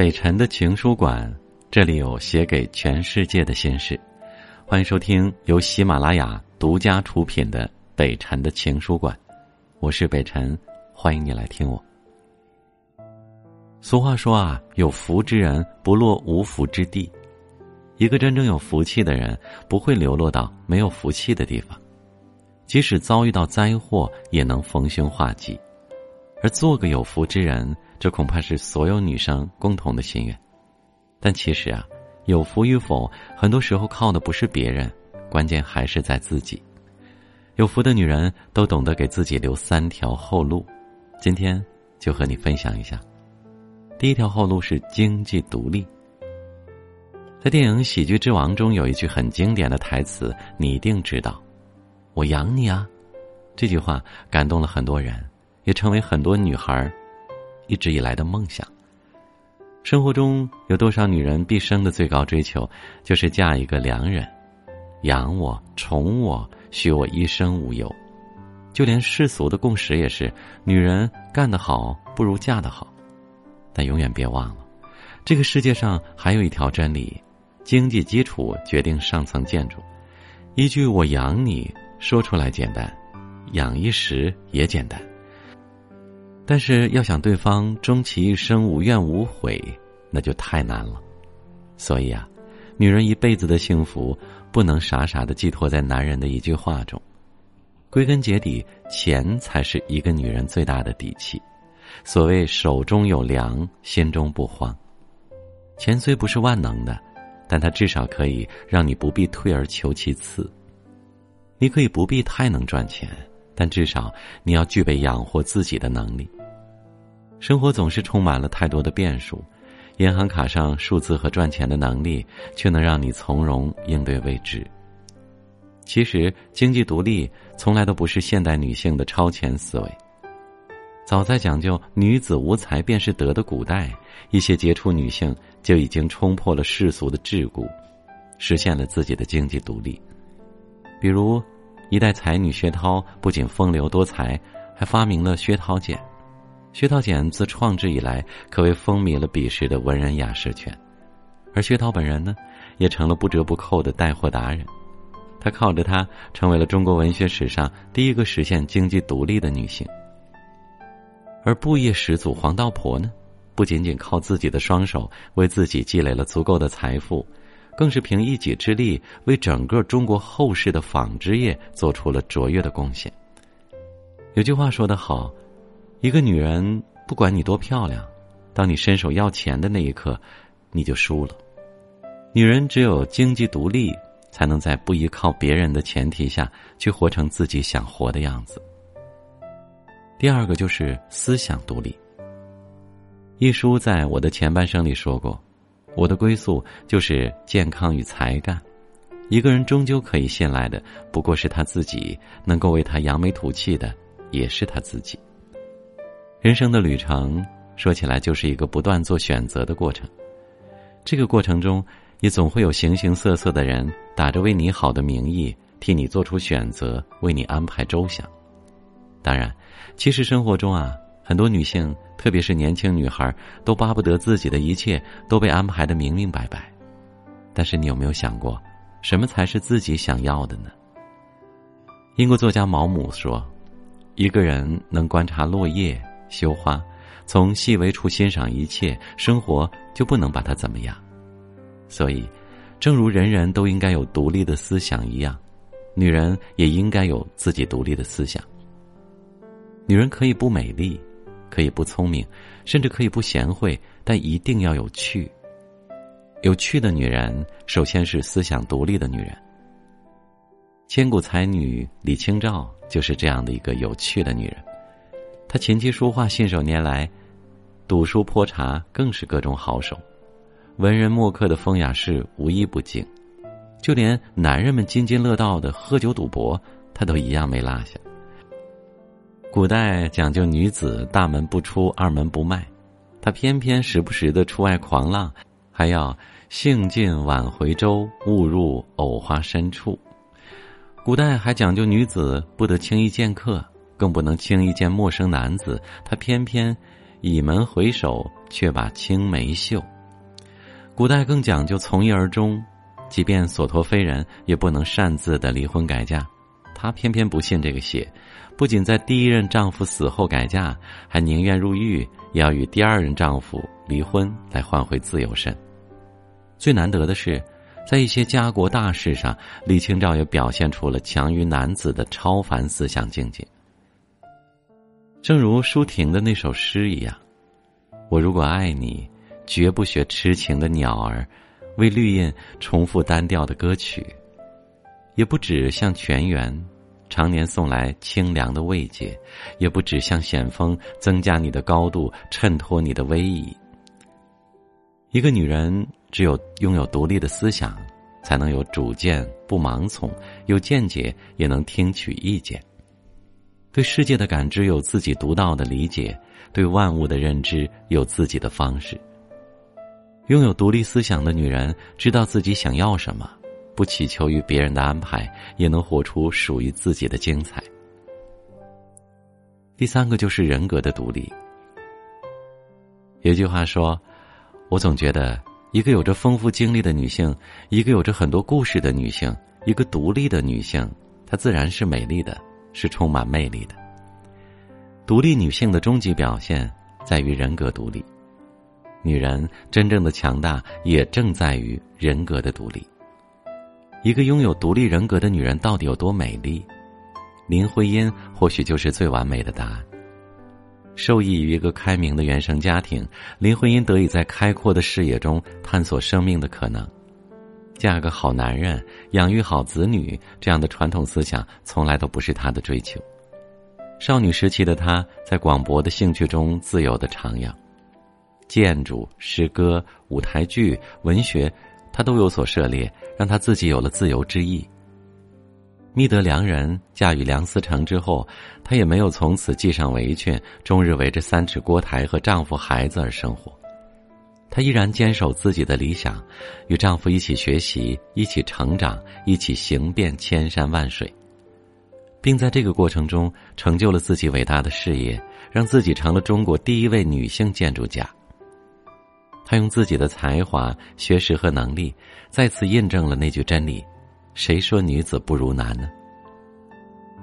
北辰的情书馆，这里有写给全世界的心事。欢迎收听由喜马拉雅独家出品的《北辰的情书馆》，我是北辰，欢迎你来听我。俗话说啊，有福之人不落无福之地。一个真正有福气的人，不会流落到没有福气的地方，即使遭遇到灾祸，也能逢凶化吉。而做个有福之人。这恐怕是所有女生共同的心愿，但其实啊，有福与否，很多时候靠的不是别人，关键还是在自己。有福的女人都懂得给自己留三条后路，今天就和你分享一下。第一条后路是经济独立。在电影《喜剧之王》中有一句很经典的台词，你一定知道：“我养你啊！”这句话感动了很多人，也成为很多女孩。一直以来的梦想。生活中有多少女人毕生的最高追求，就是嫁一个良人，养我、宠我，许我一生无忧。就连世俗的共识也是：女人干得好不如嫁得好。但永远别忘了，这个世界上还有一条真理：经济基础决定上层建筑。一句“我养你”说出来简单，养一时也简单。但是要想对方终其一生无怨无悔，那就太难了。所以啊，女人一辈子的幸福不能傻傻的寄托在男人的一句话中。归根结底，钱才是一个女人最大的底气。所谓手中有粮，心中不慌。钱虽不是万能的，但它至少可以让你不必退而求其次。你可以不必太能赚钱，但至少你要具备养活自己的能力。生活总是充满了太多的变数，银行卡上数字和赚钱的能力，却能让你从容应对未知。其实，经济独立从来都不是现代女性的超前思维。早在讲究“女子无才便是德”的古代，一些杰出女性就已经冲破了世俗的桎梏，实现了自己的经济独立。比如，一代才女薛涛，不仅风流多才，还发明了薛涛剪。薛涛剪自创制以来，可谓风靡了彼时的文人雅士圈，而薛涛本人呢，也成了不折不扣的带货达人。他靠着它，成为了中国文学史上第一个实现经济独立的女性。而布业始祖黄道婆呢，不仅仅靠自己的双手为自己积累了足够的财富，更是凭一己之力为整个中国后世的纺织业做出了卓越的贡献。有句话说得好。一个女人，不管你多漂亮，当你伸手要钱的那一刻，你就输了。女人只有经济独立，才能在不依靠别人的前提下去活成自己想活的样子。第二个就是思想独立。一书在我的前半生里说过，我的归宿就是健康与才干。一个人终究可以信赖的，不过是他自己；能够为他扬眉吐气的，也是他自己。人生的旅程，说起来就是一个不断做选择的过程。这个过程中，也总会有形形色色的人打着为你好的名义，替你做出选择，为你安排周详。当然，其实生活中啊，很多女性，特别是年轻女孩，都巴不得自己的一切都被安排的明明白白。但是，你有没有想过，什么才是自己想要的呢？英国作家毛姆说：“一个人能观察落叶。”绣花，从细微处欣赏一切，生活就不能把它怎么样。所以，正如人人都应该有独立的思想一样，女人也应该有自己独立的思想。女人可以不美丽，可以不聪明，甚至可以不贤惠，但一定要有趣。有趣的女人，首先是思想独立的女人。千古才女李清照就是这样的一个有趣的女人。他琴棋书画信手拈来，赌书泼茶更是各种好手，文人墨客的风雅事无一不精，就连男人们津津乐道的喝酒赌博，他都一样没落下。古代讲究女子大门不出二门不迈，他偏偏时不时的出外狂浪，还要兴尽晚回舟，误入藕花深处。古代还讲究女子不得轻易见客。更不能轻易见陌生男子，他偏偏倚门回首，却把青梅嗅。古代更讲究从一而终，即便所托非人，也不能擅自的离婚改嫁。她偏偏不信这个邪，不仅在第一任丈夫死后改嫁，还宁愿入狱，也要与第二任丈夫离婚来换回自由身。最难得的是，在一些家国大事上，李清照也表现出了强于男子的超凡思想境界。正如舒婷的那首诗一样：“我如果爱你，绝不学痴情的鸟儿，为绿荫重复单调的歌曲；也不止向泉源，常年送来清凉的慰藉；也不止向险峰增加你的高度，衬托你的威仪。”一个女人。只有拥有独立的思想，才能有主见，不盲从；有见解，也能听取意见。对世界的感知有自己独到的理解，对万物的认知有自己的方式。拥有独立思想的女人，知道自己想要什么，不祈求于别人的安排，也能活出属于自己的精彩。第三个就是人格的独立。有句话说：“我总觉得。”一个有着丰富经历的女性，一个有着很多故事的女性，一个独立的女性，她自然是美丽的，是充满魅力的。独立女性的终极表现在于人格独立，女人真正的强大也正在于人格的独立。一个拥有独立人格的女人到底有多美丽？林徽因或许就是最完美的答案。受益于一个开明的原生家庭，林徽因得以在开阔的视野中探索生命的可能。嫁个好男人，养育好子女，这样的传统思想从来都不是她的追求。少女时期的她，在广博的兴趣中自由的徜徉，建筑、诗歌、舞台剧、文学，她都有所涉猎，让她自己有了自由之意。觅得良人，嫁与梁思成之后，她也没有从此系上围裙，终日围着三尺锅台和丈夫、孩子而生活。她依然坚守自己的理想，与丈夫一起学习，一起成长，一起行遍千山万水，并在这个过程中成就了自己伟大的事业，让自己成了中国第一位女性建筑家。她用自己的才华、学识和能力，再次印证了那句真理。谁说女子不如男呢？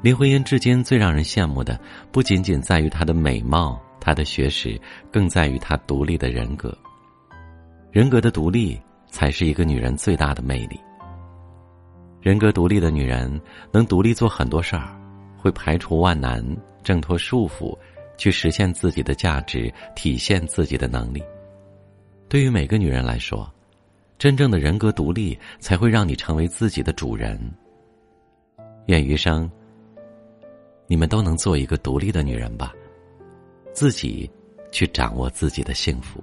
林徽因至今最让人羡慕的，不仅仅在于她的美貌、她的学识，更在于她独立的人格。人格的独立，才是一个女人最大的魅力。人格独立的女人，能独立做很多事儿，会排除万难，挣脱束缚，去实现自己的价值，体现自己的能力。对于每个女人来说。真正的人格独立，才会让你成为自己的主人。愿余生，你们都能做一个独立的女人吧，自己去掌握自己的幸福。